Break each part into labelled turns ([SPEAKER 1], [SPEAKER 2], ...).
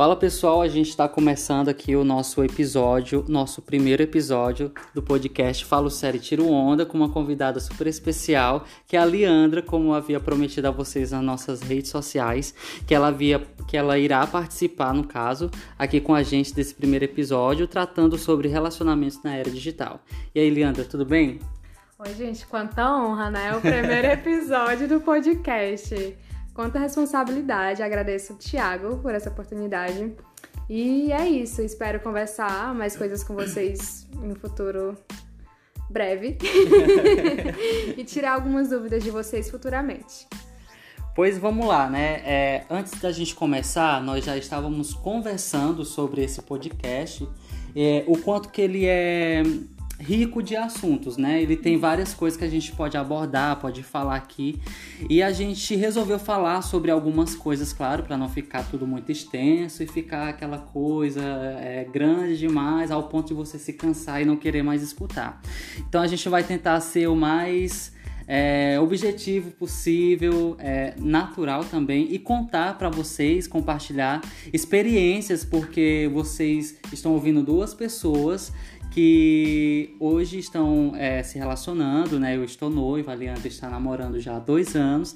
[SPEAKER 1] Fala pessoal, a gente está começando aqui o nosso episódio, nosso primeiro episódio do podcast Falo Série Tiro Onda, com uma convidada super especial, que é a Leandra, como havia prometido a vocês nas nossas redes sociais, que ela, havia, que ela irá participar, no caso, aqui com a gente desse primeiro episódio, tratando sobre relacionamentos na era digital. E aí, Leandra, tudo bem?
[SPEAKER 2] Oi, gente, quanta honra, né? O primeiro episódio do podcast. Quanta responsabilidade. Agradeço o Thiago por essa oportunidade. E é isso. Espero conversar mais coisas com vocês no futuro breve e tirar algumas dúvidas de vocês futuramente.
[SPEAKER 1] Pois vamos lá, né? É, antes da gente começar, nós já estávamos conversando sobre esse podcast, é, o quanto que ele é rico de assuntos, né? Ele tem várias coisas que a gente pode abordar, pode falar aqui. E a gente resolveu falar sobre algumas coisas, claro, para não ficar tudo muito extenso e ficar aquela coisa é, grande demais ao ponto de você se cansar e não querer mais escutar. Então a gente vai tentar ser o mais é, objetivo possível, é, natural também e contar para vocês, compartilhar experiências, porque vocês estão ouvindo duas pessoas que hoje estão é, se relacionando, né? Eu estou noiva, a Leandra está namorando já há dois anos.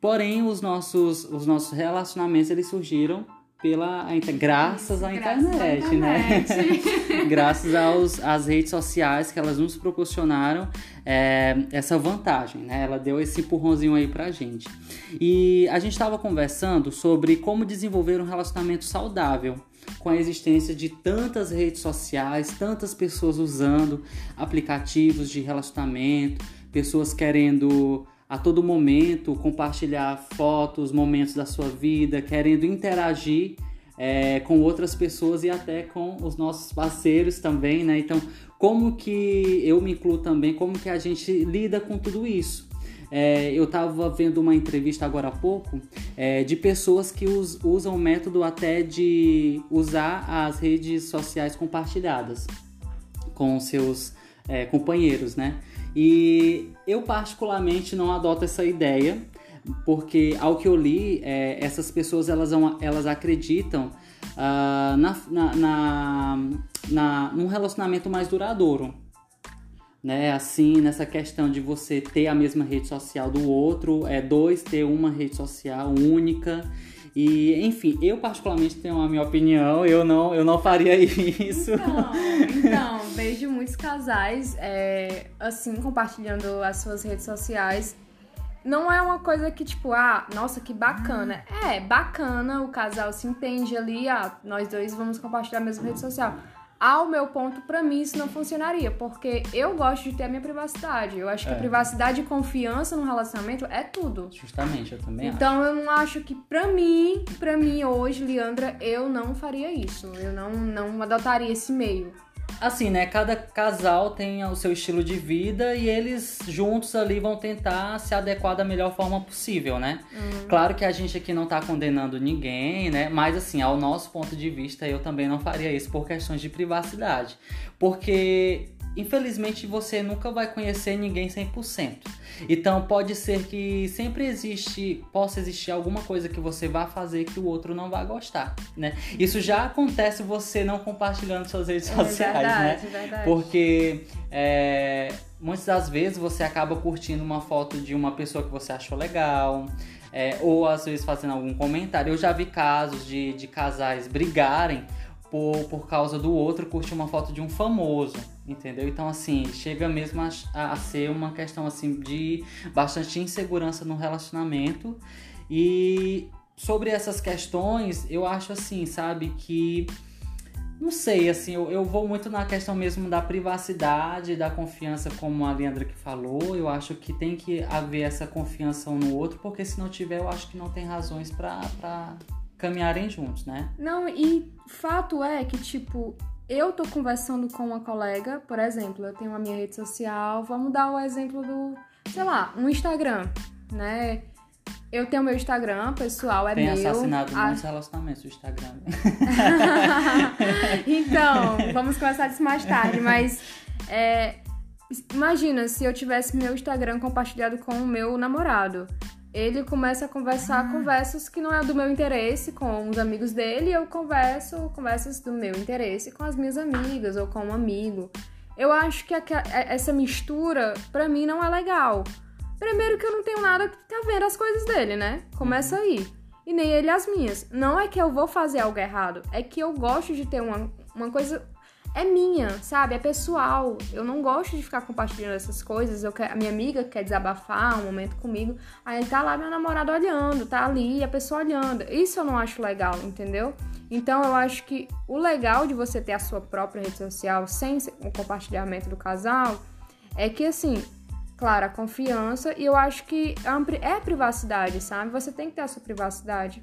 [SPEAKER 1] Porém, os nossos, os nossos relacionamentos eles surgiram pela graças à
[SPEAKER 2] Graças
[SPEAKER 1] internet,
[SPEAKER 2] à
[SPEAKER 1] né?
[SPEAKER 2] internet.
[SPEAKER 1] graças aos, às redes sociais que elas nos proporcionaram é, essa vantagem, né? Ela deu esse empurrãozinho aí pra gente. E a gente estava conversando sobre como desenvolver um relacionamento saudável com a existência de tantas redes sociais, tantas pessoas usando aplicativos de relacionamento, pessoas querendo a todo momento compartilhar fotos, momentos da sua vida, querendo interagir é, com outras pessoas e até com os nossos parceiros também, né? Então, como que eu me incluo também, como que a gente lida com tudo isso? É, eu estava vendo uma entrevista agora há pouco é, de pessoas que us, usam o método até de usar as redes sociais compartilhadas com seus é, companheiros, né? E eu particularmente não adoto essa ideia, porque ao que eu li, é, essas pessoas elas, elas acreditam ah, na, na, na, na, num relacionamento mais duradouro né? Assim, nessa questão de você ter a mesma rede social do outro, é dois ter uma rede social única. E, enfim, eu particularmente tenho a minha opinião, eu não, eu não faria isso.
[SPEAKER 2] Então, então, vejo muitos casais é, assim compartilhando as suas redes sociais. Não é uma coisa que, tipo, ah, nossa, que bacana. É, bacana, o casal se entende ali, ah, nós dois vamos compartilhar a mesma rede social. Ao meu ponto, pra mim, isso não funcionaria, porque eu gosto de ter a minha privacidade. Eu acho que
[SPEAKER 1] É.
[SPEAKER 2] privacidade e confiança no relacionamento é tudo.
[SPEAKER 1] Justamente, eu também acho.
[SPEAKER 2] Então eu não acho que pra mim, pra mim hoje, Leandra, eu não faria isso. Eu não, não adotaria esse meio.
[SPEAKER 1] Assim, né? Cada casal tem o seu estilo de vida e eles juntos ali vão tentar se adequar da melhor forma possível, né? Claro que a gente aqui não tá condenando ninguém, né? Mas assim, ao nosso ponto de vista, eu também não faria isso por questões de privacidade. Porque, infelizmente, você nunca vai conhecer ninguém 100%. Então, pode ser que sempre existe, possa existir alguma coisa que você vá fazer que o outro não vai gostar, né? Isso já acontece você não compartilhando suas redes sociais, né?
[SPEAKER 2] verdade, verdade.
[SPEAKER 1] Porque é, muitas das vezes você acaba curtindo uma foto de uma pessoa que você achou legal, é, ou às vezes fazendo algum comentário. Eu já vi casos de, de casais brigarem por, por causa do outro curtir uma foto de um famoso, entendeu? Então, assim, chega mesmo a, a ser uma questão assim de bastante insegurança no relacionamento. E sobre essas questões, eu acho assim, sabe, que não sei, assim, eu, eu vou muito na questão mesmo da privacidade, da confiança, como a Leandra que falou. Eu acho que tem que haver essa confiança um no outro, porque se não tiver, eu acho que não tem razões pra caminharem juntos, né?
[SPEAKER 2] Não, e fato é que, tipo, eu tô conversando com uma colega, por exemplo, eu tenho a minha rede social, vamos dar o exemplo do, sei lá, um Instagram, né? Eu tenho meu Instagram, pessoal, é
[SPEAKER 1] tem
[SPEAKER 2] meu.
[SPEAKER 1] assassinado
[SPEAKER 2] a-
[SPEAKER 1] muitos relacionamentos o Instagram.
[SPEAKER 2] então, vamos conversar disso mais tarde, mas é, imagina se eu tivesse meu Instagram compartilhado com o meu namorado. Ele começa a conversar conversas que não é do meu interesse com os amigos dele, e eu converso conversas do meu interesse com as minhas amigas ou com um amigo. Eu acho que essa mistura, pra mim, não é legal. Primeiro que eu não tenho nada que tá vendo as coisas dele, né? Começa aí. E nem ele as minhas. Não é que eu vou fazer algo errado, é que eu gosto de ter uma, uma coisa é minha, sabe? É pessoal. Eu não gosto de ficar compartilhando essas coisas. Eu quero, a minha amiga quer desabafar um momento comigo. Aí tá lá meu namorado olhando, tá ali a pessoa olhando. Isso eu não acho legal, entendeu? Então eu acho que o legal de você ter a sua própria rede social sem o compartilhamento do casal é que assim, claro, a confiança e eu acho que é, privacidade, sabe? Você tem que ter a sua privacidade.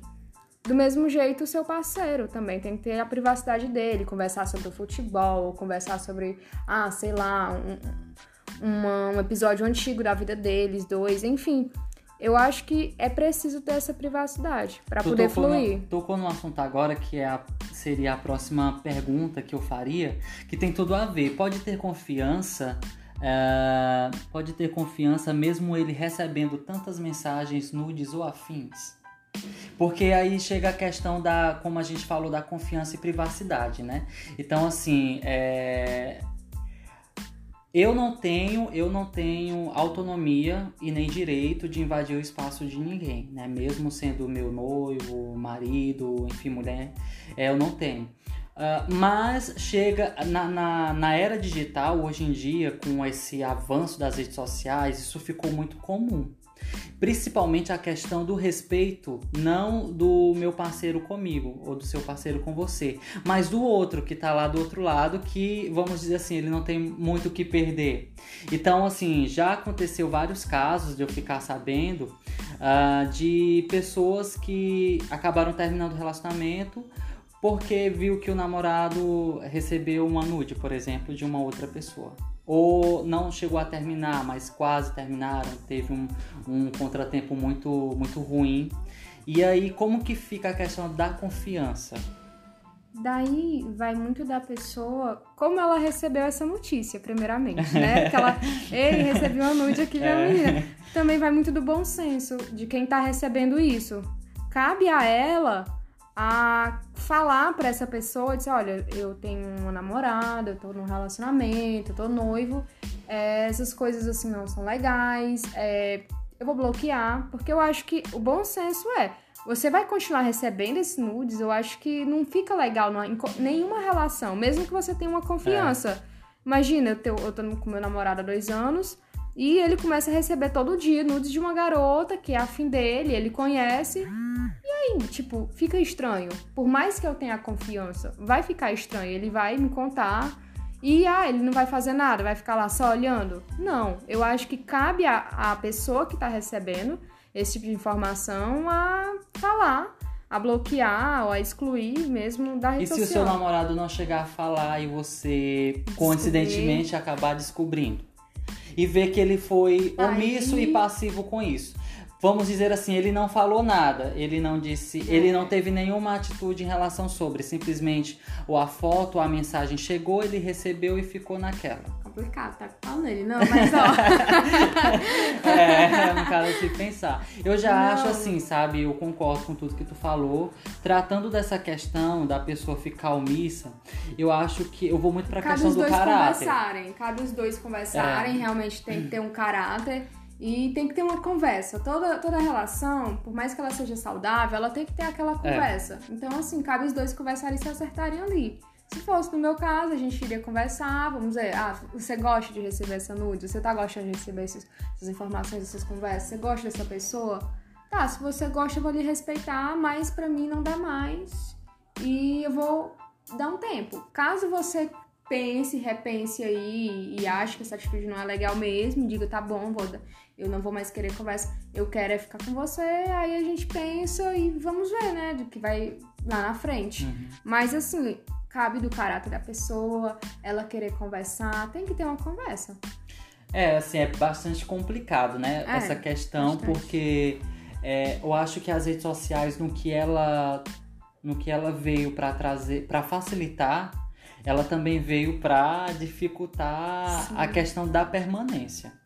[SPEAKER 2] Do mesmo jeito, o seu parceiro também tem que ter a privacidade dele, conversar sobre o futebol, conversar sobre, ah, sei lá, um, uma, um episódio antigo da vida deles, dois, enfim. Eu acho que é preciso ter essa privacidade para poder
[SPEAKER 1] tocou
[SPEAKER 2] fluir.
[SPEAKER 1] No, tocou no assunto agora que é a, seria a próxima pergunta que eu faria, que tem tudo a ver. Pode ter confiança, é, pode ter confiança mesmo ele recebendo tantas mensagens nudes ou afins? Porque aí chega a questão da, como a gente falou, da confiança e privacidade, né? Então, assim, é... eu não tenho, eu não tenho autonomia e nem direito de invadir o espaço de ninguém, né? Mesmo sendo meu noivo, marido, enfim, mulher, é, eu não tenho. Uh, mas chega na, na, na, era digital, hoje em dia, com esse avanço das redes sociais, isso ficou muito comum. Principalmente a questão do respeito, não do meu parceiro comigo ou do seu parceiro com você, mas do outro que tá lá do outro lado, que vamos dizer assim, ele não tem muito o que perder. Então, assim, já aconteceu vários casos de eu ficar sabendo uh, de pessoas que acabaram terminando o relacionamento porque viu que o namorado recebeu uma nude, por exemplo, de uma outra pessoa ou não chegou a terminar, mas quase terminaram, teve um, um contratempo muito, muito ruim. E aí, como que fica a questão da confiança?
[SPEAKER 2] Daí vai muito da pessoa, como ela recebeu essa notícia, primeiramente, né? Que ela, ele recebeu uma nude aqui da é. menina. Também vai muito do bom senso de quem tá recebendo isso. Cabe a ela a falar para essa pessoa, dizer, olha, eu tenho uma namorada, eu tô num relacionamento, eu tô noivo, é, essas coisas assim não são legais, é, eu vou bloquear, porque eu acho que o bom senso é, você vai continuar recebendo esses nudes, eu acho que não fica legal em nenhuma relação, mesmo que você tenha uma confiança. É. Imagina, eu, tô, eu tô com meu namorado há dois anos, e ele começa a receber todo dia nudes de uma garota que é afim dele, ele conhece. E aí, tipo, fica estranho. Por mais que eu tenha confiança, vai ficar estranho. Ele vai me contar e, ah, ele não vai fazer nada, vai ficar lá só olhando. Não, eu acho que cabe a, a pessoa que tá recebendo esse tipo de informação a falar a bloquear ou a excluir mesmo da rede
[SPEAKER 1] e
[SPEAKER 2] social.
[SPEAKER 1] Se o seu namorado não chegar a falar e você Descobrir. coincidentemente acabar descobrindo? E ver que ele foi omisso Aí... e passivo com isso. Vamos dizer assim, ele não falou nada, ele não disse, é. ele não teve nenhuma atitude em relação sobre, simplesmente ou a foto, ou a mensagem chegou, ele recebeu e ficou naquela
[SPEAKER 2] complicado, tá falando ele. Não, mas ó.
[SPEAKER 1] é, é um cara de pensar. Eu já não. acho assim, sabe? Eu concordo com tudo que tu falou. Tratando dessa questão da pessoa ficar omissa, eu acho que eu vou muito pra cabe questão do caráter.
[SPEAKER 2] Cabe os dois conversarem. Cabe os dois conversarem. É. Realmente tem que ter um caráter. E tem que ter uma conversa. Toda, toda relação, por mais que ela seja saudável, ela tem que ter aquela é. conversa. É. Então, assim, cabe os dois conversarem e se acertarem ali. Se fosse no meu caso, a gente iria conversar, vamos ver, ah, você gosta de receber essa nude? Você tá gostando de receber esses, essas informações, essas conversas? Você gosta dessa pessoa? Tá, se você gosta, eu vou lhe respeitar, mas para mim não dá mais. E eu vou dar um tempo. Caso você pense, repense aí e ache que essa atitude não é legal mesmo, diga, tá bom, vou, eu não vou mais querer conversa, eu quero é ficar com você, aí a gente pensa e vamos ver, né, do que vai lá na frente. Uhum. Mas assim, cabe do caráter da pessoa, ela querer conversar, tem que ter uma conversa.
[SPEAKER 1] É, assim, é bastante complicado, né? É, essa questão, bastante. porque é, eu acho que as redes sociais, no que ela, no que ela veio para trazer, para facilitar, ela também veio para dificultar Sim. a questão da permanência.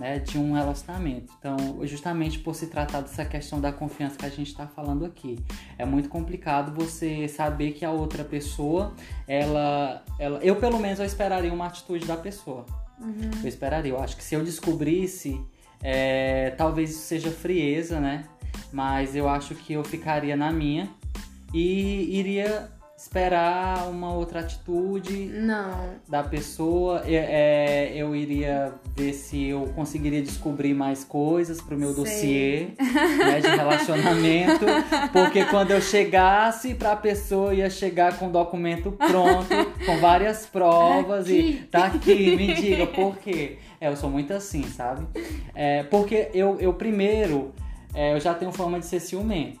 [SPEAKER 1] Né, de um relacionamento. Então, justamente por se tratar dessa questão da confiança que a gente está falando aqui, é muito complicado você saber que a outra pessoa, ela, ela, eu pelo menos eu esperaria uma atitude da pessoa. Uhum. Eu esperaria. Eu acho que se eu descobrisse, é, talvez isso seja frieza, né? Mas eu acho que eu ficaria na minha e iria esperar uma outra atitude
[SPEAKER 2] não.
[SPEAKER 1] da pessoa. Eu, é, eu iria ver se eu conseguiria descobrir mais coisas pro meu Sei. dossiê né, de relacionamento. Porque quando eu chegasse pra pessoa, ia chegar com o documento pronto, com várias provas aqui. e tá aqui, me diga por quê. É, eu sou muito assim, sabe? É, porque eu, eu primeiro, é, eu já tenho forma de ser ciumento.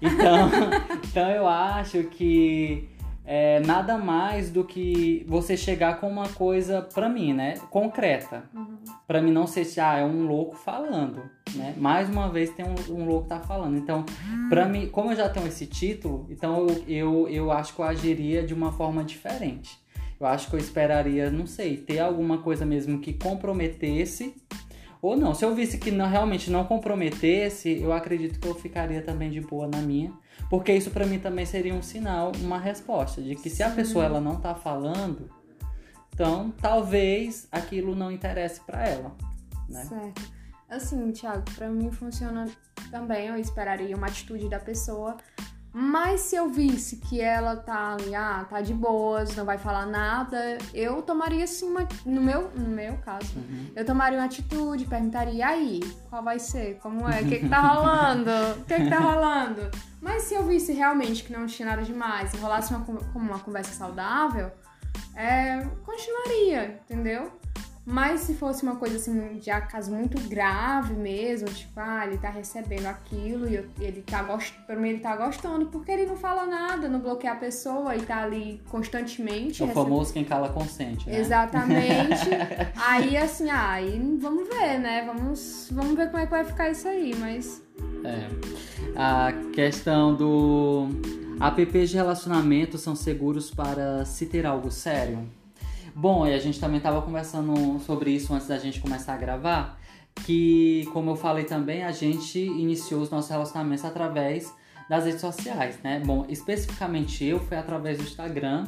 [SPEAKER 1] Então, então eu acho que é nada mais do que você chegar com uma coisa pra mim, né? Concreta. Uhum. Pra mim não ser se ah, é um louco falando, né? Mais uma vez tem um, um louco tá falando. Então, pra mim, como eu já tenho esse título, então eu, eu, eu acho que eu agiria de uma forma diferente. Eu acho que eu esperaria, não sei, ter alguma coisa mesmo que comprometesse ou não. Se eu visse que não, realmente não comprometesse, eu acredito que eu ficaria também de boa na minha. Porque isso para mim também seria um sinal, uma resposta de que se a pessoa ela não tá falando, então talvez aquilo não interesse para ela, né?
[SPEAKER 2] Certo. Assim, Thiago, para mim funciona também, eu esperaria uma atitude da pessoa mas se eu visse que ela tá ali, ah, tá de boas, não vai falar nada, eu tomaria assim uma. No meu, no meu caso, uhum. eu tomaria uma atitude, perguntaria, aí, qual vai ser? Como é? O que, que tá rolando? O que, que tá rolando? Mas se eu visse realmente que não tinha nada demais e rolasse uma, como uma conversa saudável, é, continuaria, entendeu? Mas se fosse uma coisa assim, de acaso muito grave mesmo, tipo, ah, ele tá recebendo aquilo e ele tá gostando, pra mim ele tá gostando, porque ele não fala nada, não bloqueia a pessoa e tá ali constantemente.
[SPEAKER 1] É o recebendo... famoso quem cala consente, né?
[SPEAKER 2] Exatamente. aí assim, ah, aí vamos ver, né? Vamos, vamos ver como é que vai ficar isso aí, mas.
[SPEAKER 1] É. A questão do. Apps de relacionamento são seguros para se ter algo sério? Bom, e a gente também estava conversando sobre isso antes da gente começar a gravar, que, como eu falei também, a gente iniciou os nossos relacionamentos através das redes sociais, né? Bom, especificamente eu foi através do Instagram,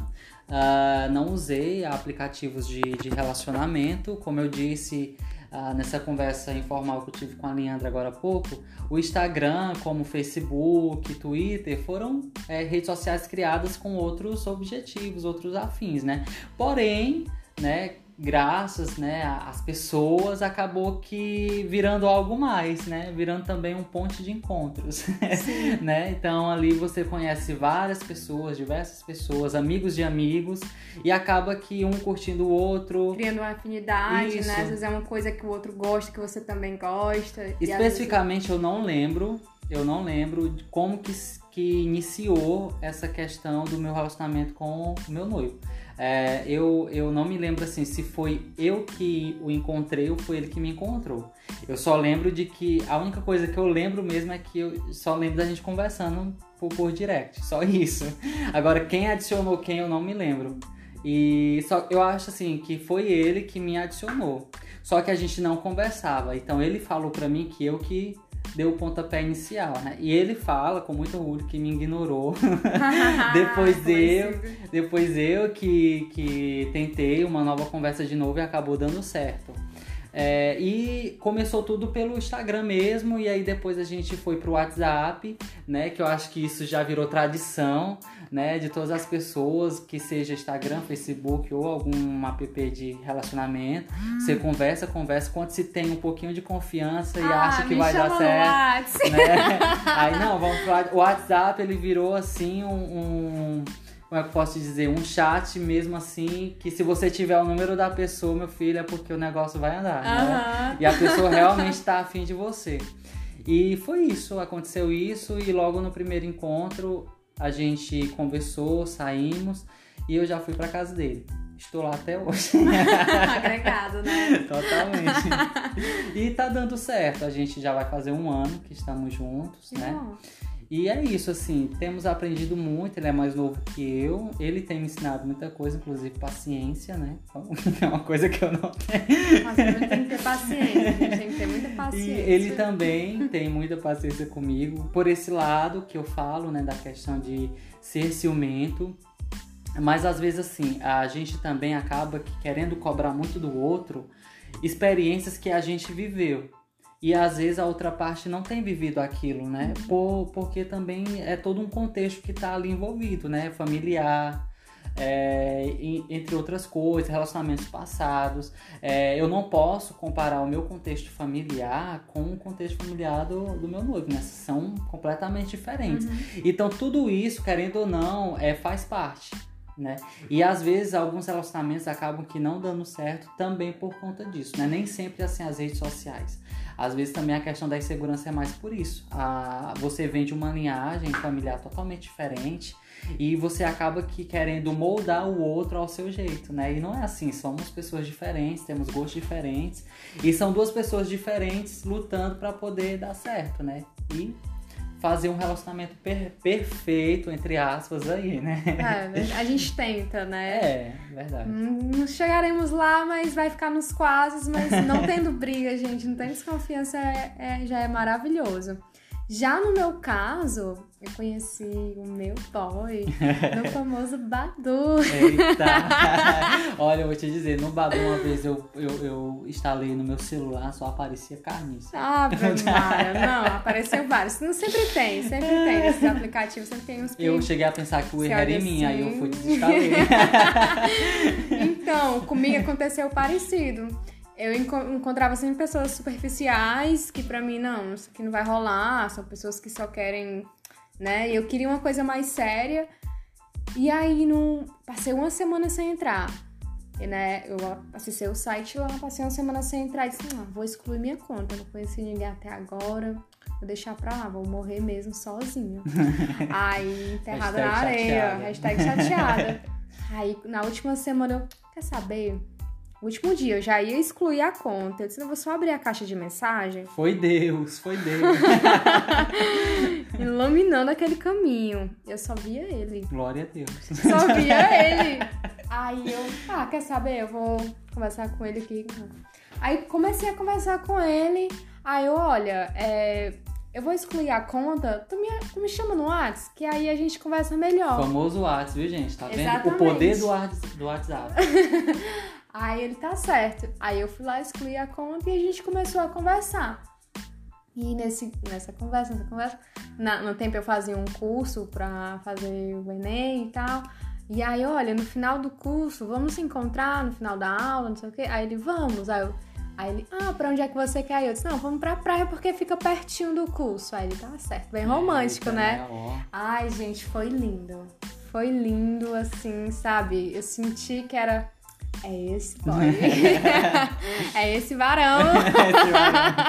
[SPEAKER 1] uh, não usei aplicativos de, de relacionamento, como eu disse, ah, nessa conversa informal que eu tive com a Leandra agora há pouco, o Instagram, como Facebook, Twitter, foram é, redes sociais criadas com outros objetivos, outros afins, né? Porém, né, graças né, às pessoas, acabou que virando algo mais, né? Virando também um ponte de encontros, né? Então ali você conhece várias pessoas, diversas pessoas, amigos de amigos, e acaba que um curtindo o outro.
[SPEAKER 2] Criando uma afinidade, Isso. né? Às vezes é uma coisa que o outro gosta, que você também gosta.
[SPEAKER 1] Especificamente vezes... eu não lembro, eu não lembro como que, que iniciou essa questão do meu relacionamento com o meu noivo. É, eu, eu não me lembro assim se foi eu que o encontrei ou foi ele que me encontrou. Eu só lembro de que a única coisa que eu lembro mesmo é que eu só lembro da gente conversando por, por direct, só isso. Agora, quem adicionou quem eu não me lembro. E só eu acho assim que foi ele que me adicionou. Só que a gente não conversava. Então ele falou para mim que eu que deu o pontapé inicial, né? E ele fala com muito orgulho que me ignorou. depois eu, depois eu que, que tentei uma nova conversa de novo e acabou dando certo. É, e começou tudo pelo Instagram mesmo, e aí depois a gente foi pro WhatsApp, né? Que eu acho que isso já virou tradição, né? De todas as pessoas, que seja Instagram, Facebook ou algum app de relacionamento. Hum. Você conversa, conversa, quando se tem um pouquinho de confiança e ah, acha que vai dar certo. Né? aí não, vamos pro o WhatsApp, ele virou assim um, um como é que eu posso dizer, um chat mesmo assim, que se você tiver o número da pessoa, meu filho, é porque o negócio vai andar, uhum. né? E a pessoa realmente está afim de você. E foi isso, aconteceu isso, e logo no primeiro encontro a gente conversou, saímos, e eu já fui para casa dele. Estou lá até hoje.
[SPEAKER 2] Agregado, né?
[SPEAKER 1] Totalmente. e tá dando certo. A gente já vai fazer um ano que estamos juntos, que né? Bom. E é isso, assim, temos aprendido muito, ele é mais novo que eu, ele tem me ensinado muita coisa, inclusive paciência, né? é uma coisa que eu não
[SPEAKER 2] tenho. A gente tem que ter paciência, a gente tem que ter muita paciência.
[SPEAKER 1] E ele também tem muita paciência comigo, por esse lado que eu falo, né, da questão de ser ciumento. Mas às vezes, assim, a gente também acaba querendo cobrar muito do outro experiências que a gente viveu e às vezes a outra parte não tem vivido aquilo, né? Uhum. Por, porque também é todo um contexto que está ali envolvido, né? Familiar, é, entre outras coisas, relacionamentos passados. É, eu não posso comparar o meu contexto familiar com o contexto familiar do, do meu noivo, né? São completamente diferentes. Uhum. Então, tudo isso, querendo ou não, é, faz parte né? E às vezes alguns relacionamentos acabam que não dando certo também por conta disso, né? Nem sempre assim as redes sociais. Às vezes também a questão da insegurança é mais por isso. A, você vem de uma linhagem familiar totalmente diferente e você acaba que querendo moldar o outro ao seu jeito, né? E não é assim, somos pessoas diferentes, temos gostos diferentes e são duas pessoas diferentes lutando para poder dar certo, né? E fazer um relacionamento per perfeito, entre aspas, aí, né?
[SPEAKER 2] É, a gente tenta, né?
[SPEAKER 1] É, verdade.
[SPEAKER 2] Não chegaremos lá, mas vai ficar nos quase, mas não tendo briga, gente, não tendo desconfiança, é, é, já é maravilhoso. Já no meu caso, eu conheci o meu boy no famoso Badu.
[SPEAKER 1] Eita! Olha, eu vou te dizer, no Badu uma vez eu, eu, eu instalei no meu celular, só aparecia carniça.
[SPEAKER 2] Ah, Maria, não, apareceu vários. Não sempre tem, sempre tem. Esses aplicativos sempre tem uns que...
[SPEAKER 1] Eu cheguei a pensar que o erro era em mim, aí eu fui desinstalei.
[SPEAKER 2] então, comigo aconteceu parecido eu encontrava sempre pessoas superficiais que para mim não, isso aqui não vai rolar, são pessoas que só querem, né? Eu queria uma coisa mais séria. E aí não passei uma semana sem entrar. E, né, eu acessei o site lá, passei uma semana sem entrar e disse, não, vou excluir minha conta, não conheci ninguém até agora, vou deixar pra lá, vou morrer mesmo sozinha. aí, enterrada na areia, chateada. hashtag chateada. aí, na última semana eu, quer saber? Último dia, eu já ia excluir a conta. Eu disse, não, vou só abrir a caixa de mensagem.
[SPEAKER 1] Foi Deus, foi Deus.
[SPEAKER 2] Iluminando aquele caminho. Eu só via ele.
[SPEAKER 1] Glória a Deus.
[SPEAKER 2] Só via ele. Aí eu, ah, quer saber? Eu vou conversar com ele aqui. Aí comecei a conversar com ele. Aí eu, olha, é, eu vou excluir a conta, tu me, tu me chama no WhatsApp, que aí a gente conversa melhor.
[SPEAKER 1] O famoso WhatsApp, viu, gente? Tá vendo? Exatamente. O poder do, do WhatsApp.
[SPEAKER 2] Aí ele tá certo. Aí eu fui lá excluir a conta e a gente começou a conversar. E nesse, nessa conversa, nessa conversa, na, no tempo eu fazia um curso pra fazer o Enem e tal. E aí, olha, no final do curso, vamos se encontrar no final da aula, não sei o quê. Aí ele, vamos. Aí, eu, aí ele, ah, pra onde é que você quer? Eu disse, não, vamos pra praia porque fica pertinho do curso. Aí ele, tá certo, bem romântico, Eita, né? né Ai, gente, foi lindo. Foi lindo, assim, sabe? Eu senti que era é esse boy. é esse varão. esse varão.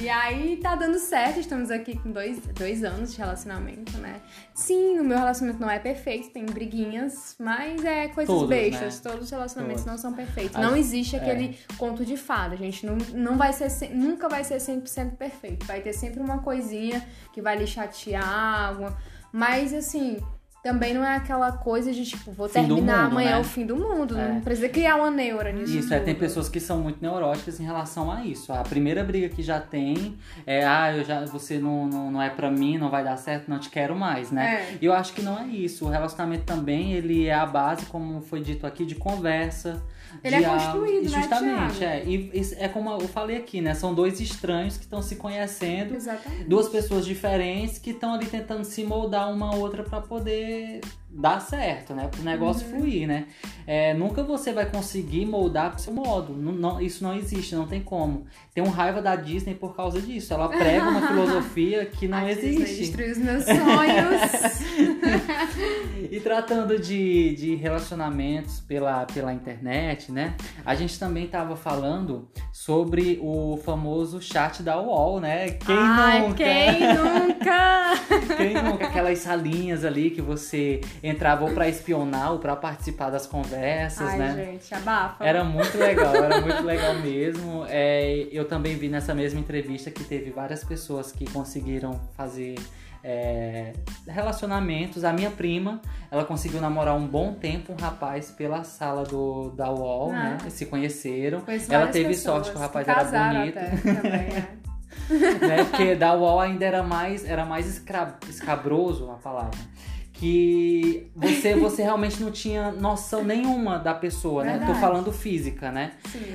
[SPEAKER 2] e aí tá dando certo, estamos aqui com dois, dois anos de relacionamento, né? Sim, o meu relacionamento não é perfeito, tem briguinhas, mas é coisas Todos, beixas. Né? Todos os relacionamentos Todos. não são perfeitos. Não existe é. aquele é. conto de fada, gente. Não, não vai ser, nunca vai ser 100% perfeito. Vai ter sempre uma coisinha que vai lhe chatear, alguma... mas assim também não é aquela coisa de tipo, vou fim terminar mundo, amanhã né? o fim do mundo. É. Não precisa criar uma neura nisso.
[SPEAKER 1] Isso, é, tem pessoas que são muito neuróticas em relação a isso. A primeira briga que já tem é, ah, eu já, você não, não, não é pra mim, não vai dar certo, não te quero mais, né? É. E eu acho que não é isso. O relacionamento também, ele é a base, como foi dito aqui, de conversa.
[SPEAKER 2] Ele é construído,
[SPEAKER 1] né, Justamente, é. E é como eu falei aqui, né? São dois estranhos que estão se conhecendo.
[SPEAKER 2] Exatamente.
[SPEAKER 1] Duas pessoas diferentes que estão ali tentando se moldar uma a outra para poder dar certo, né? Para o negócio uhum. fluir, né? É, nunca você vai conseguir moldar pro seu modo. Não, não, isso não existe, não tem como. Tem um raiva da Disney por causa disso. Ela prega uma filosofia que não
[SPEAKER 2] a
[SPEAKER 1] existe.
[SPEAKER 2] Disney destruiu os meus sonhos.
[SPEAKER 1] e tratando de, de relacionamentos pela, pela internet, né? A gente também estava falando sobre o famoso chat da UOL, né?
[SPEAKER 2] Quem Ai, nunca? Quem nunca?
[SPEAKER 1] quem nunca? Aquelas salinhas ali que você entrava ou para espionar ou para participar das conversas,
[SPEAKER 2] Ai,
[SPEAKER 1] né?
[SPEAKER 2] gente, abafa.
[SPEAKER 1] Era muito legal, era muito legal mesmo. É, eu também vi nessa mesma entrevista que teve várias pessoas que conseguiram fazer é, relacionamentos. A minha prima, ela conseguiu namorar um bom tempo um rapaz pela sala do, da UOL,
[SPEAKER 2] Ah.
[SPEAKER 1] né? Eles se conheceram. Ela teve
[SPEAKER 2] pessoas
[SPEAKER 1] sorte que o rapaz
[SPEAKER 2] que
[SPEAKER 1] era bonito.
[SPEAKER 2] até também, é.
[SPEAKER 1] né? Porque da UOL ainda era mais, era mais escra- escabroso a palavra. Que você, você realmente não tinha noção nenhuma da pessoa, né? Tô
[SPEAKER 2] Verdade.
[SPEAKER 1] falando física, né?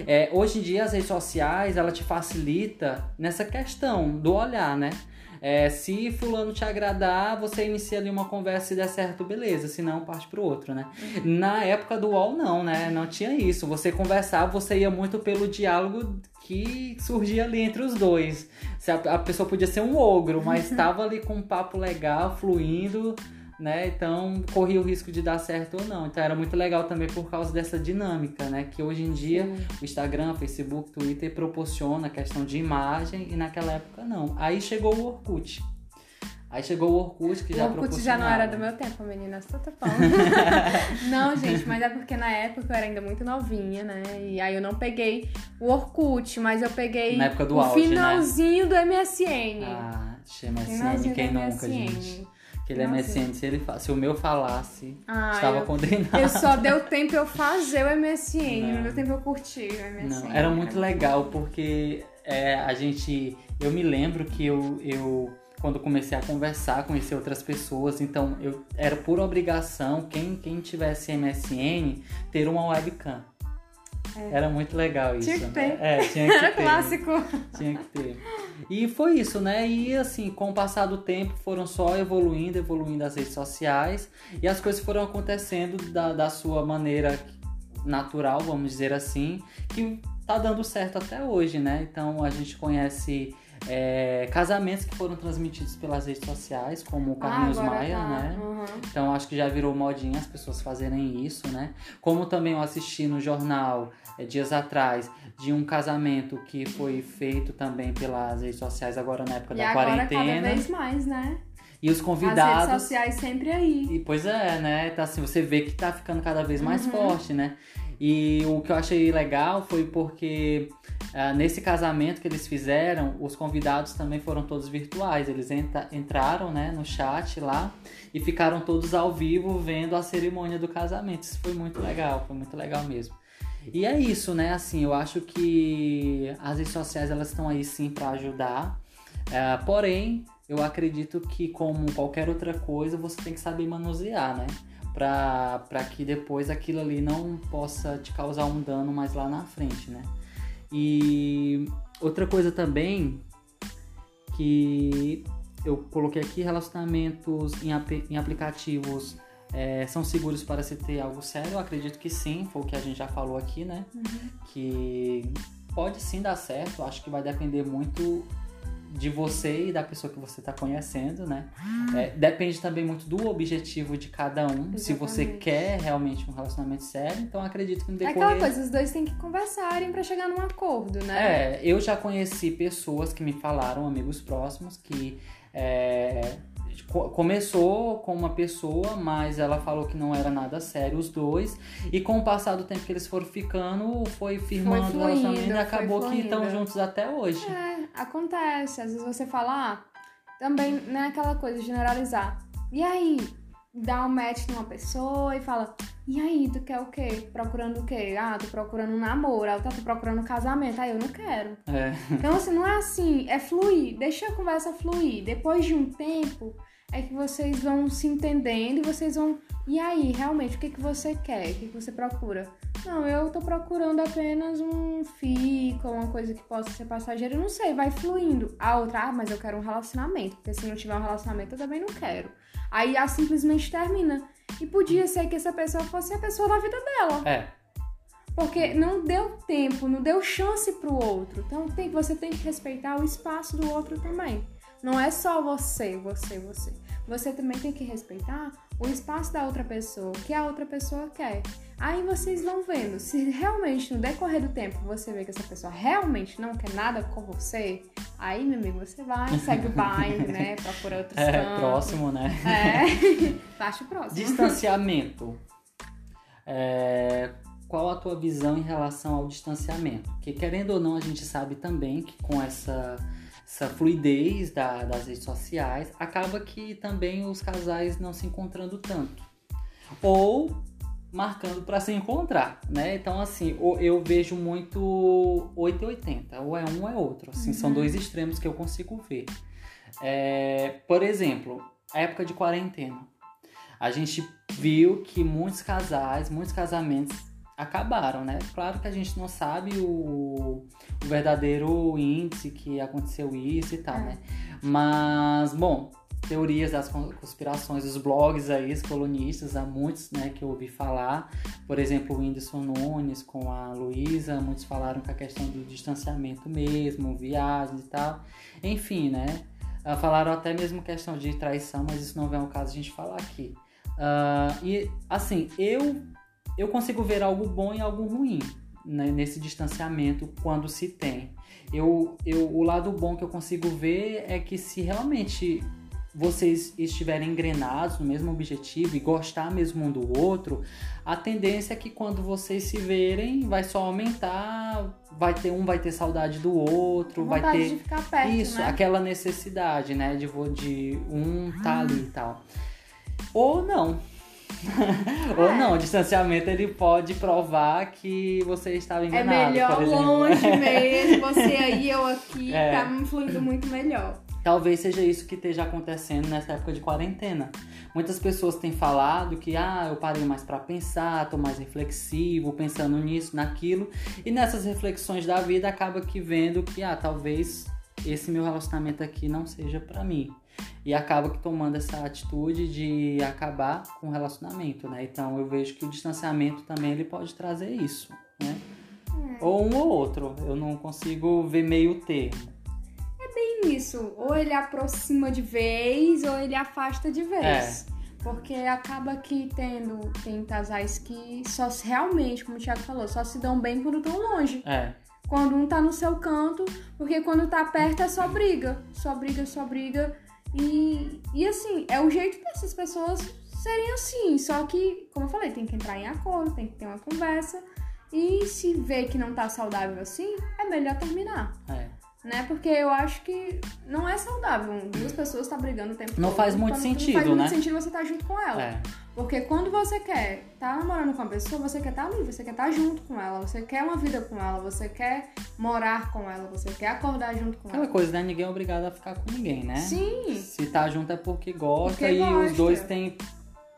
[SPEAKER 1] É, hoje em dia as redes sociais, ela te facilita nessa questão do olhar, né? É, se fulano te agradar, você inicia ali uma conversa e der certo, beleza. Se não, parte pro outro, né? Na época do UOL, não, né? Não tinha isso. Você conversava, você ia muito pelo diálogo que surgia ali entre os dois. A, a pessoa podia ser um ogro, mas estava ali com um papo legal, fluindo, né? Então corria o risco de dar certo ou não. Então era muito legal também por causa dessa dinâmica, né? Que hoje em dia o Instagram, Facebook, Twitter proporciona a questão de imagem e naquela época não. Aí chegou o Orkut. Aí chegou o Orkut que
[SPEAKER 2] O
[SPEAKER 1] já
[SPEAKER 2] Orkut já não era do meu tempo, menina. Você tá falando. não, gente, mas é porque na época eu era ainda muito novinha, né? E aí eu não peguei o Orkut, mas eu peguei
[SPEAKER 1] Na época do
[SPEAKER 2] o
[SPEAKER 1] auge, né?
[SPEAKER 2] finalzinho do MSN.
[SPEAKER 1] Ah, MSN,
[SPEAKER 2] finalzinho
[SPEAKER 1] quem
[SPEAKER 2] do
[SPEAKER 1] nunca,
[SPEAKER 2] MSN.
[SPEAKER 1] gente? Aquele
[SPEAKER 2] Nossa.
[SPEAKER 1] MSN, se, ele, fa- se o meu falasse,
[SPEAKER 2] Ah,
[SPEAKER 1] estava
[SPEAKER 2] eu-
[SPEAKER 1] condenado.
[SPEAKER 2] Eu só deu tempo eu fazer o MSN,
[SPEAKER 1] Não.
[SPEAKER 2] não deu tempo eu curtir o MSN.
[SPEAKER 1] Não, era muito legal porque é, a gente. Eu me lembro que eu, eu, quando comecei a conversar, conhecer outras pessoas, então eu era por obrigação, quem, quem tivesse MSN, ter uma webcam. Era muito legal isso.
[SPEAKER 2] Tinha que
[SPEAKER 1] né?
[SPEAKER 2] ter.
[SPEAKER 1] É, tinha que
[SPEAKER 2] Era
[SPEAKER 1] ter.
[SPEAKER 2] clássico.
[SPEAKER 1] Tinha que ter. E foi isso, né? E assim, com o passar do tempo, foram só evoluindo, evoluindo as redes sociais. E as coisas foram acontecendo da, da sua maneira natural, vamos dizer assim, que tá dando certo até hoje, né? Então a gente conhece é, casamentos que foram transmitidos pelas redes sociais, como o Carlinhos
[SPEAKER 2] Ah,
[SPEAKER 1] Maia,
[SPEAKER 2] tá.
[SPEAKER 1] né?
[SPEAKER 2] Uhum.
[SPEAKER 1] Então acho que já virou modinha as pessoas fazerem isso, né? Como também eu assisti no jornal eh, dias atrás de um casamento que foi feito também pelas redes sociais agora na época
[SPEAKER 2] E
[SPEAKER 1] da
[SPEAKER 2] agora cada
[SPEAKER 1] quarentena.
[SPEAKER 2] vez mais, né?
[SPEAKER 1] E os
[SPEAKER 2] As
[SPEAKER 1] convidados.
[SPEAKER 2] redes sociais sempre aí.
[SPEAKER 1] E, pois é, né? Tá assim, você vê que tá ficando cada vez mais
[SPEAKER 2] Uhum.
[SPEAKER 1] forte, né? E o que eu achei legal foi porque ah, nesse casamento que eles fizeram, os convidados também foram todos virtuais. Eles entra- entraram né, no chat lá e ficaram todos ao vivo vendo a cerimônia do casamento. Isso foi muito legal, foi muito legal mesmo. E é isso, né? Assim, eu acho que as redes sociais elas estão aí sim para ajudar. Ah, porém, eu acredito que como qualquer outra coisa, você tem que saber manusear, né? Pra, pra que depois aquilo ali não possa te causar um dano mais lá na frente, né? E outra coisa também que eu coloquei aqui, relacionamentos em, ap- em aplicativos é, são seguros para se ter algo sério? Eu acredito que sim, foi o que a gente já falou aqui, né? Que pode sim dar certo, acho que vai depender muito de você e da pessoa que você está conhecendo, né? É, depende também muito do objetivo de cada um. Se você
[SPEAKER 2] Exatamente.
[SPEAKER 1] quer realmente um relacionamento sério, então acredito que no
[SPEAKER 2] É
[SPEAKER 1] decorrer...
[SPEAKER 2] aquela coisa, os dois têm que conversarem pra chegar num acordo, né?
[SPEAKER 1] É, eu já conheci pessoas que me falaram, amigos próximos, que é, co- começou com uma pessoa, mas ela falou que não era nada sério os dois, e com o passar do tempo que eles foram ficando, foi firmando o
[SPEAKER 2] fluindo,
[SPEAKER 1] relacionamento e acabou que estão juntos até hoje.
[SPEAKER 2] É, acontece. Às vezes você fala, ah, também não é aquela coisa generalizar. E aí? Dá um match numa pessoa e fala, e aí, tu quer o quê? Procurando o quê? Ah, tô procurando um namoro. Ah, tá, tô procurando um casamento. Ah, eu não quero.
[SPEAKER 1] É.
[SPEAKER 2] Então, assim, não é assim, é fluir. Deixa a conversa fluir. Depois de um tempo, é que vocês vão se entendendo e vocês vão. E aí, realmente, o que, que você quer? O que, que você procura? Não, eu tô procurando apenas um fico, uma coisa que possa ser passageira. Não sei, vai fluindo. A outra, ah, mas eu quero um relacionamento. Porque se não tiver um relacionamento, eu também não quero. Aí ela simplesmente termina. E podia ser que essa pessoa fosse a pessoa da vida dela.
[SPEAKER 1] É,
[SPEAKER 2] Porque não deu tempo, não deu chance pro outro. Então tem, você tem que respeitar o espaço do outro também. Não é só você, você, você. Você também tem que respeitar o espaço da outra pessoa, o que a outra pessoa quer. Aí vocês vão vendo. Se realmente no decorrer do tempo você vê que essa pessoa realmente não quer nada com você, aí, meu amigo, você vai, segue o baile, né? Procura outros
[SPEAKER 1] é
[SPEAKER 2] cantos.
[SPEAKER 1] próximo, né?
[SPEAKER 2] É. Baixa o próximo.
[SPEAKER 1] Distanciamento. É, qual a tua visão em relação ao distanciamento? Que querendo ou não, a gente sabe também que com essa essa fluidez da, das redes sociais, acaba que também os casais não se encontrando tanto. Ou marcando para se encontrar, né? Então, assim, eu vejo muito 880, ou é um ou é outro. Assim, uhum. São dois extremos que eu consigo ver. É, por exemplo, a época de quarentena. A gente viu que muitos casais, muitos casamentos acabaram, né? Claro que a gente não sabe o, o verdadeiro índice que aconteceu isso e tal, é. né? Mas, bom, teorias das conspirações, os blogs aí, os colunistas, há muitos, né, que eu ouvi falar. Por exemplo, o Whindersson Nunes com a Luísa, muitos falaram com a questão do distanciamento mesmo, viagens e tal. Enfim, né? Uh, falaram até mesmo questão de traição, mas isso não vem ao caso a gente falar aqui. Uh, e, assim, eu eu consigo ver algo bom e algo ruim né, nesse distanciamento quando se tem. Eu, eu, o lado bom que eu consigo ver é que se realmente vocês estiverem engrenados no mesmo objetivo e gostar mesmo um do outro, a tendência é que quando vocês se verem vai só aumentar, vai ter um vai ter saudade do outro, vai ter
[SPEAKER 2] de ficar perto,
[SPEAKER 1] isso,
[SPEAKER 2] né?
[SPEAKER 1] aquela necessidade, né, de de um tá ali e tal. Ou não, Ou não, o distanciamento ele pode provar que você estava enganado.
[SPEAKER 2] É melhor longe mesmo, você aí, eu aqui, é. tá me fluindo muito melhor.
[SPEAKER 1] Talvez seja isso que esteja acontecendo nessa época de quarentena. Muitas pessoas têm falado que ah, eu parei mais para pensar, tô mais reflexivo, pensando nisso, naquilo, e nessas reflexões da vida acaba que vendo que ah, talvez esse meu relacionamento aqui não seja para mim e acaba que tomando essa atitude de acabar com o relacionamento, né? Então eu vejo que o distanciamento também ele pode trazer isso, né? É. Ou um ou outro, eu não consigo ver meio termo.
[SPEAKER 2] É bem isso, ou ele aproxima de vez ou ele afasta de vez. É. Porque acaba que tendo tem casais que só realmente, como o Thiago falou, só se dão bem quando estão longe.
[SPEAKER 1] É.
[SPEAKER 2] Quando um tá no seu canto, porque quando tá perto é só briga. Só briga, só briga. E, e assim, é o jeito dessas pessoas serem assim. Só que, como eu falei, tem que entrar em acordo, tem que ter uma conversa. E se vê que não tá saudável assim, é melhor terminar.
[SPEAKER 1] É.
[SPEAKER 2] Né? Porque eu acho que não é saudável. Duas pessoas estar tá brigando o tempo
[SPEAKER 1] não
[SPEAKER 2] todo.
[SPEAKER 1] Faz muito sentido,
[SPEAKER 2] não faz
[SPEAKER 1] né?
[SPEAKER 2] muito sentido você estar tá junto com ela.
[SPEAKER 1] É.
[SPEAKER 2] Porque quando você quer estar tá namorando com uma pessoa, você quer estar tá ali, você quer estar tá junto com ela, você quer uma vida com ela, você quer morar com ela, você quer acordar junto com
[SPEAKER 1] Aquela
[SPEAKER 2] ela.
[SPEAKER 1] Aquela coisa, né? Ninguém é obrigado a ficar com ninguém, né?
[SPEAKER 2] Sim.
[SPEAKER 1] Se tá junto é porque gosta
[SPEAKER 2] porque
[SPEAKER 1] e
[SPEAKER 2] gosta.
[SPEAKER 1] os dois têm,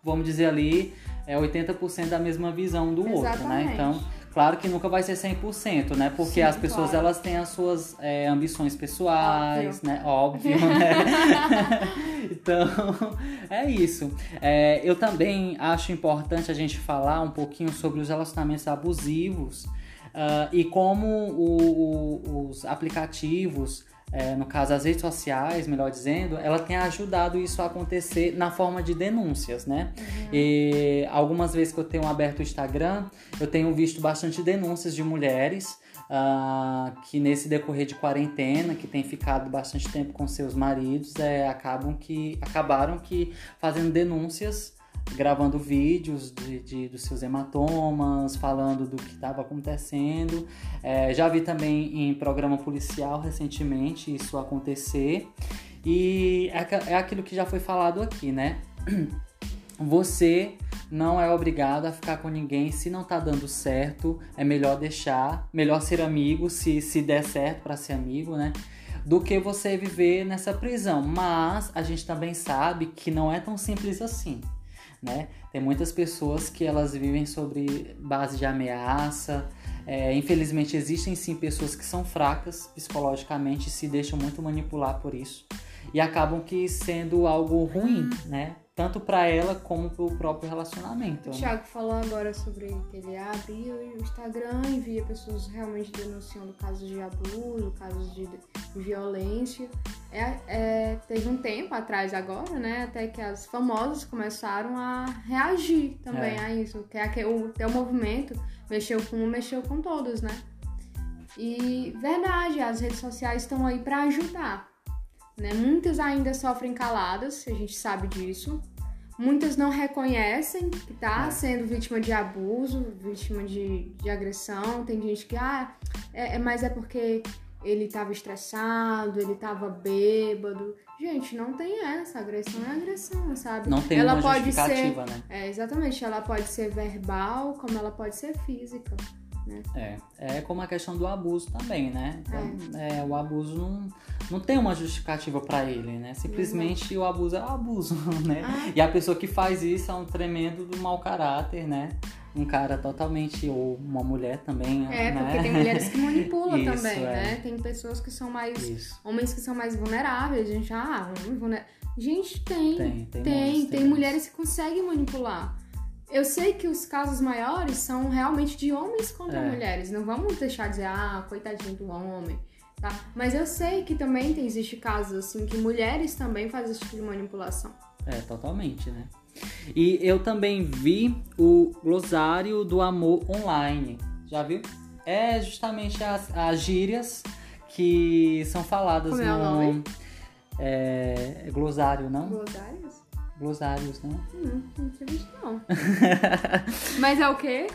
[SPEAKER 1] vamos dizer ali, é 80% da mesma visão do
[SPEAKER 2] Exatamente.
[SPEAKER 1] outro, né? Então, Claro que nunca vai ser 100%, né? Porque Sim, as pessoas claro. elas têm as suas é, ambições pessoais, Óbvio. né? Óbvio, né? então, é isso. É, eu também acho importante a gente falar um pouquinho sobre os relacionamentos abusivos uh, e como o, o, os aplicativos é, no caso as redes sociais, melhor dizendo, ela tem ajudado isso a acontecer na forma de denúncias, né? Uhum. E algumas vezes que eu tenho aberto o Instagram, eu tenho visto bastante denúncias de mulheres uh, que nesse decorrer de quarentena, que tem ficado bastante tempo com seus maridos, é, acabam que acabaram que fazendo denúncias gravando vídeos de, de, dos seus hematomas, falando do que estava acontecendo. É, já vi também em programa policial recentemente isso acontecer. E é, é aquilo que já foi falado aqui, né? Você não é obrigado a ficar com ninguém se não tá dando certo. É melhor deixar, melhor ser amigo se, se der certo para ser amigo, né? Do que você viver nessa prisão. Mas a gente também sabe que não é tão simples assim né? Tem muitas pessoas que elas vivem sobre base de ameaça. É, infelizmente existem sim pessoas que são fracas psicologicamente e se deixam muito manipular por isso e acabam que sendo algo ruim, né? tanto para ela como para o próprio relacionamento.
[SPEAKER 2] O né? Thiago falou agora sobre que ele abre o Instagram e via pessoas realmente denunciando casos de abuso, casos de violência. É, é, teve um tempo atrás agora, né, até que as famosas começaram a reagir também é. a isso, que é o teu movimento mexeu com um, mexeu com todos, né? E verdade, as redes sociais estão aí para ajudar né? Muitas ainda sofrem caladas, a gente sabe disso. Muitas não reconhecem que está é. sendo vítima de abuso, vítima de, de agressão. Tem gente que, ah, é, é, mas é porque ele tava estressado, ele tava bêbado. Gente, não tem essa. Agressão é agressão, sabe?
[SPEAKER 1] Não tem
[SPEAKER 2] ela
[SPEAKER 1] uma
[SPEAKER 2] pode ser,
[SPEAKER 1] justificativa, né?
[SPEAKER 2] é, exatamente, ela pode ser verbal, como ela pode ser física. Né?
[SPEAKER 1] É, é como a questão do abuso também, né? Então, é, o abuso não, não tem uma justificativa pra ele, né? Simplesmente o abuso é o abuso, né?
[SPEAKER 2] Ah.
[SPEAKER 1] E a pessoa que faz isso é um tremendo do mau caráter, né? Um cara totalmente, ou uma mulher também,
[SPEAKER 2] É,
[SPEAKER 1] né?
[SPEAKER 2] porque tem mulheres que manipulam
[SPEAKER 1] Isso,
[SPEAKER 2] também,
[SPEAKER 1] é.
[SPEAKER 2] né? Tem pessoas que são mais.
[SPEAKER 1] Isso.
[SPEAKER 2] Homens que são mais vulneráveis. A gente, ah, vulnerável. Gente, tem.
[SPEAKER 1] Tem, tem
[SPEAKER 2] tem, tem mulheres que conseguem manipular. Eu sei que os casos maiores são realmente de homens contra
[SPEAKER 1] É.
[SPEAKER 2] mulheres. Não vamos deixar de dizer, ah, coitadinho do homem. Tá? Mas eu sei que também tem, existe casos assim que mulheres também fazem esse tipo de manipulação.
[SPEAKER 1] É, totalmente, né? E eu também vi o glossário do amor online. Já viu? É justamente as, as gírias que são faladas
[SPEAKER 2] Como é
[SPEAKER 1] no. É, é glossário, não?
[SPEAKER 2] Glossários?
[SPEAKER 1] Glossários, não?
[SPEAKER 2] Hum, não tinha visto não. Mas é o quê?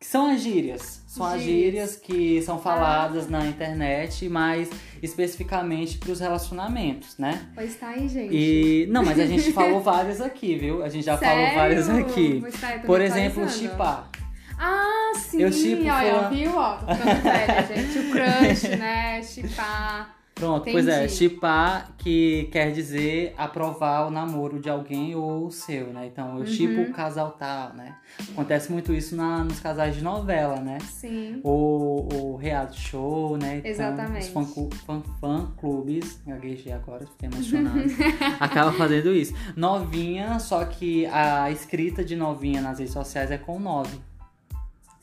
[SPEAKER 1] São as gírias. São as
[SPEAKER 2] Gírias.
[SPEAKER 1] gírias que são faladas na internet, mas especificamente para os relacionamentos, né?
[SPEAKER 2] Pois tá aí, gente.
[SPEAKER 1] E. Não, mas a gente falou várias aqui, viu? A gente já falou
[SPEAKER 2] Sério?
[SPEAKER 1] várias aqui.
[SPEAKER 2] Pois tá, eu
[SPEAKER 1] Por exemplo, chipar.
[SPEAKER 2] Ah, sim!
[SPEAKER 1] Eu shippo
[SPEAKER 2] Olha,
[SPEAKER 1] fulano.
[SPEAKER 2] viu? Ó, tô ficando velha, gente. O crush, né? Chipar.
[SPEAKER 1] Pronto, pois é,
[SPEAKER 2] Entendi.
[SPEAKER 1] chipar que quer dizer aprovar o namoro de alguém ou o seu, né? Então eu chipo
[SPEAKER 2] Uhum.
[SPEAKER 1] o casal tal, né? Acontece muito isso na, nos casais de novela, né?
[SPEAKER 2] Sim.
[SPEAKER 1] Ou o reality show, né? Então,
[SPEAKER 2] Exatamente.
[SPEAKER 1] Os fã, fã, fã clubes, gaguejei agora, fiquei emocionado. acaba fazendo isso. Novinha, só que a escrita de novinha nas redes sociais é com nove.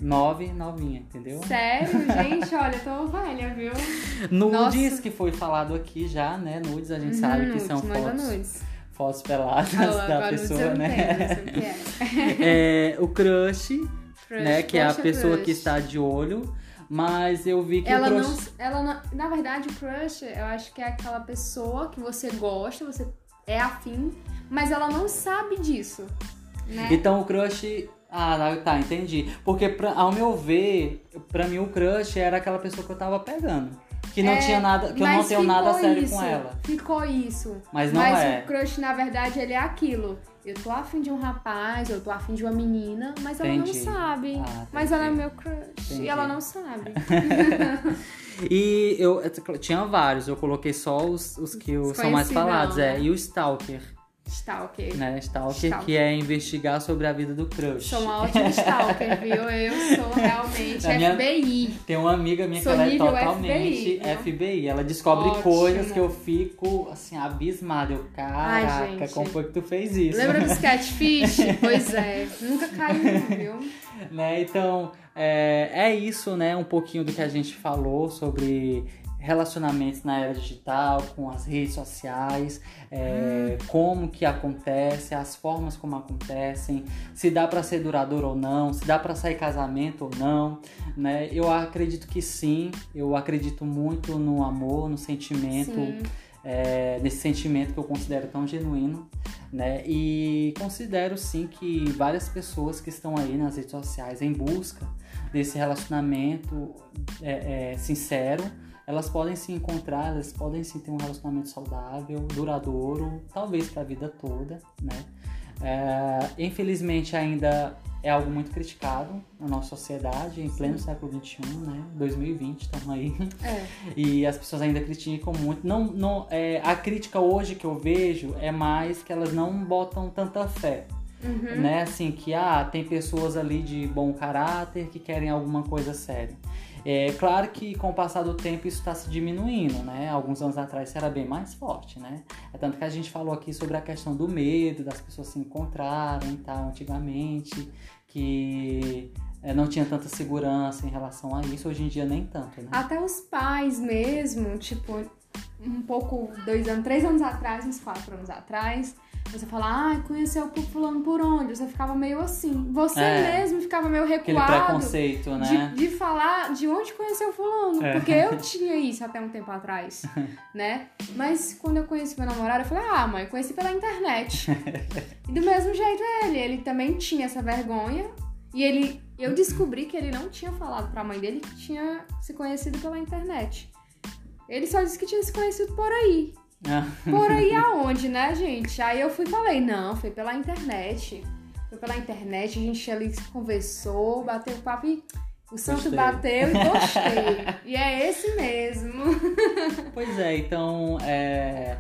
[SPEAKER 1] Nove, novinha, entendeu?
[SPEAKER 2] Sério, gente? Olha, eu tô velha, viu?
[SPEAKER 1] Nudes,
[SPEAKER 2] Nossa.
[SPEAKER 1] que foi falado aqui já, né? Nudes a gente
[SPEAKER 2] Uhum,
[SPEAKER 1] sabe que são fotos,
[SPEAKER 2] nudes.
[SPEAKER 1] fotos peladas
[SPEAKER 2] Ah,
[SPEAKER 1] da pessoa, né?
[SPEAKER 2] entendo, é.
[SPEAKER 1] É, o crush,
[SPEAKER 2] Crush,
[SPEAKER 1] né? Que é a
[SPEAKER 2] poxa,
[SPEAKER 1] pessoa
[SPEAKER 2] crush.
[SPEAKER 1] que está de olho. Mas eu vi que
[SPEAKER 2] Ela
[SPEAKER 1] o
[SPEAKER 2] não,
[SPEAKER 1] crush.
[SPEAKER 2] ela não. Na verdade, o crush, eu acho que é aquela pessoa que você gosta, você é afim, mas ela não sabe disso. Né?
[SPEAKER 1] Então o crush. Ah, tá, entendi. Porque pra- ao meu ver, pra mim o crush era aquela pessoa que eu tava pegando. Que não
[SPEAKER 2] É,
[SPEAKER 1] tinha nada. Que eu não
[SPEAKER 2] mas
[SPEAKER 1] tenho nada sério
[SPEAKER 2] isso,
[SPEAKER 1] com ela.
[SPEAKER 2] Ficou isso.
[SPEAKER 1] Mas não
[SPEAKER 2] mas
[SPEAKER 1] é.
[SPEAKER 2] o crush, na verdade, ele é aquilo. Eu tô afim de um rapaz, eu tô afim de uma menina, mas ela
[SPEAKER 1] Entendi.
[SPEAKER 2] não sabe.
[SPEAKER 1] Ah,
[SPEAKER 2] mas ela é meu crush.
[SPEAKER 1] Entendi.
[SPEAKER 2] E ela não sabe.
[SPEAKER 1] E eu eu tinha vários, eu coloquei só os, os que
[SPEAKER 2] Os
[SPEAKER 1] são mais falados. É,
[SPEAKER 2] né?
[SPEAKER 1] e o Stalker,
[SPEAKER 2] Stalker.
[SPEAKER 1] né? Stalker,
[SPEAKER 2] Stalker.
[SPEAKER 1] que é investigar sobre a vida do crush.
[SPEAKER 2] Sou uma ótima stalker, viu? Eu sou realmente
[SPEAKER 1] A minha-
[SPEAKER 2] FBI.
[SPEAKER 1] Tem uma amiga minha
[SPEAKER 2] Sou
[SPEAKER 1] que ela é totalmente
[SPEAKER 2] FBI,
[SPEAKER 1] FBI. Ela descobre
[SPEAKER 2] Ótimo.
[SPEAKER 1] coisas que eu fico, assim, abismada. Eu, caraca,
[SPEAKER 2] gente.
[SPEAKER 1] como foi que tu fez isso?
[SPEAKER 2] Lembra dos catfish? pois é. Nunca caiu, viu?
[SPEAKER 1] né? Então, é, é isso, né? Um pouquinho do que a gente falou sobre relacionamentos na era digital, com as redes sociais, é, como que acontece, as formas como acontecem, se dá para ser duradouro ou não, se dá para sair casamento ou não, né? Eu acredito que sim, eu acredito muito no amor, no sentimento, é, nesse sentimento que eu considero tão genuíno, né? E considero sim que várias pessoas que estão aí nas redes sociais em busca desse relacionamento é, é, sincero, elas podem se encontrar, elas podem sim ter um relacionamento saudável, duradouro, talvez para a vida toda, né? É, infelizmente ainda é algo muito criticado na nossa sociedade, em pleno século XXI, né? 2020, estamos aí.
[SPEAKER 2] É.
[SPEAKER 1] E as pessoas ainda criticam muito. Não, não, é, a crítica hoje que eu vejo é mais que elas não botam tanta fé.
[SPEAKER 2] Uhum.
[SPEAKER 1] Né? Assim, que ah, tem pessoas ali de bom caráter que querem alguma coisa séria. É claro que com o passar do tempo isso está se diminuindo, né? Alguns anos atrás isso era bem mais forte, né? É tanto que a gente falou aqui sobre a questão do medo, das pessoas se encontrarem e tal, antigamente, que é, não tinha tanta segurança em relação a isso, hoje em dia nem tanto, né?
[SPEAKER 2] Até os pais mesmo, tipo, um pouco, dois anos, três anos atrás, uns quatro anos atrás, você fala, ah, conheceu o fulano por onde? Você ficava meio assim. Você
[SPEAKER 1] É.
[SPEAKER 2] mesmo ficava meio
[SPEAKER 1] Aquele
[SPEAKER 2] recuado
[SPEAKER 1] preconceito, né?
[SPEAKER 2] de, de falar de onde conheceu fulano.
[SPEAKER 1] É.
[SPEAKER 2] Porque eu tinha isso até um tempo atrás, né? Mas quando eu conheci meu namorado, eu falei, ah, mãe, conheci pela internet. e do mesmo jeito ele, ele também tinha essa vergonha. E ele, eu descobri que ele não tinha falado pra mãe dele que tinha se conhecido pela internet. Ele só disse que tinha se conhecido por aí.
[SPEAKER 1] Ah.
[SPEAKER 2] Por aí aonde, né, gente? Aí eu fui e falei, não, foi pela internet. Foi pela internet, a gente ali conversou, bateu papo e o santo
[SPEAKER 1] Gostei.
[SPEAKER 2] bateu e gostei. e é esse mesmo.
[SPEAKER 1] Pois é, então é,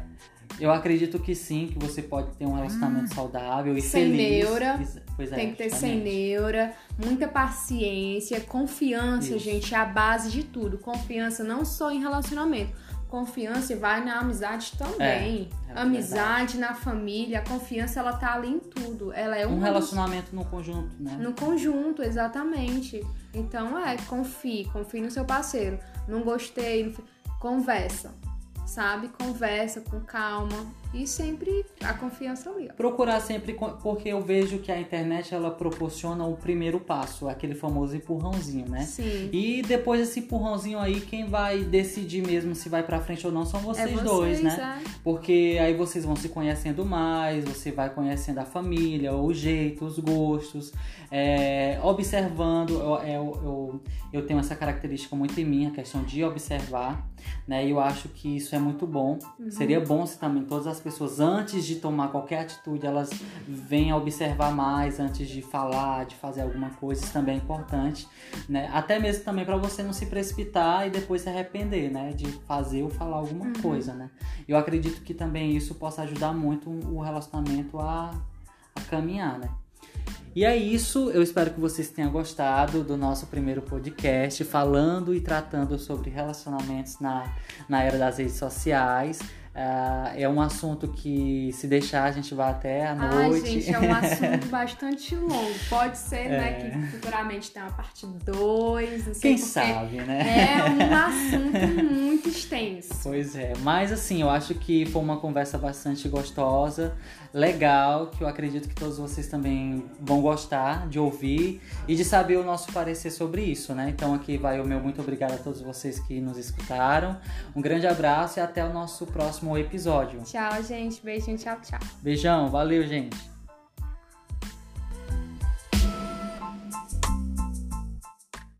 [SPEAKER 1] eu acredito que sim, que você pode ter um relacionamento saudável e.
[SPEAKER 2] Sem
[SPEAKER 1] feliz.
[SPEAKER 2] neura.
[SPEAKER 1] Pois é,
[SPEAKER 2] Tem que ter sem neura, muita paciência, confiança,
[SPEAKER 1] Isso.
[SPEAKER 2] gente, é a base de tudo. Confiança não só em relacionamento. Confiança vai na amizade também.
[SPEAKER 1] É, é
[SPEAKER 2] amizade na família, a confiança ela tá ali em tudo. Ela é
[SPEAKER 1] Um
[SPEAKER 2] dos-
[SPEAKER 1] relacionamento no conjunto, né?
[SPEAKER 2] no conjunto, exatamente. Então é, confie, confie no seu parceiro. Não gostei, não conversa, sabe? Conversa com calma e sempre a confiança ali. ó.
[SPEAKER 1] Procurar sempre, porque eu vejo que a internet ela proporciona o primeiro passo, aquele famoso empurrãozinho, né?
[SPEAKER 2] Sim.
[SPEAKER 1] E depois desse empurrãozinho aí, quem vai decidir mesmo se vai pra frente ou não são vocês,
[SPEAKER 2] é vocês,
[SPEAKER 1] dois, né?
[SPEAKER 2] é.
[SPEAKER 1] Porque aí vocês vão se conhecendo mais, você vai conhecendo a família, o jeito, os gostos, é, observando. Eu, eu, eu, eu tenho essa característica muito em mim, a questão de observar, né? E eu acho que isso é muito bom. Seria bom se também todas as pessoas, antes de tomar qualquer atitude, elas venham observar mais antes de falar, de fazer alguma coisa. Isso também é importante, né? Até mesmo também para você não se precipitar e depois se arrepender, né? De fazer ou falar alguma coisa, né? Eu acredito que também isso possa ajudar muito o relacionamento a, a caminhar, né? E é isso, eu espero que vocês tenham gostado do nosso primeiro podcast falando e tratando sobre relacionamentos na, na era das redes sociais. Ah, é um assunto que, se deixar, a gente vai até a
[SPEAKER 2] Ai,
[SPEAKER 1] noite.
[SPEAKER 2] gente, é um assunto bastante longo. Pode ser, né, que futuramente tenha uma parte 2, não sei
[SPEAKER 1] Quem sabe, né?
[SPEAKER 2] É um assunto muito extenso.
[SPEAKER 1] Pois é, mas assim, eu acho que foi uma conversa bastante gostosa, legal, que eu acredito que todos vocês também vão gostar de ouvir e de saber o nosso parecer sobre isso, né? Então aqui vai o meu muito obrigado a todos vocês que nos escutaram. Um grande abraço e até o nosso próximo episódio.
[SPEAKER 2] Tchau, gente. Beijinho, tchau, tchau.
[SPEAKER 1] Beijão, valeu, gente.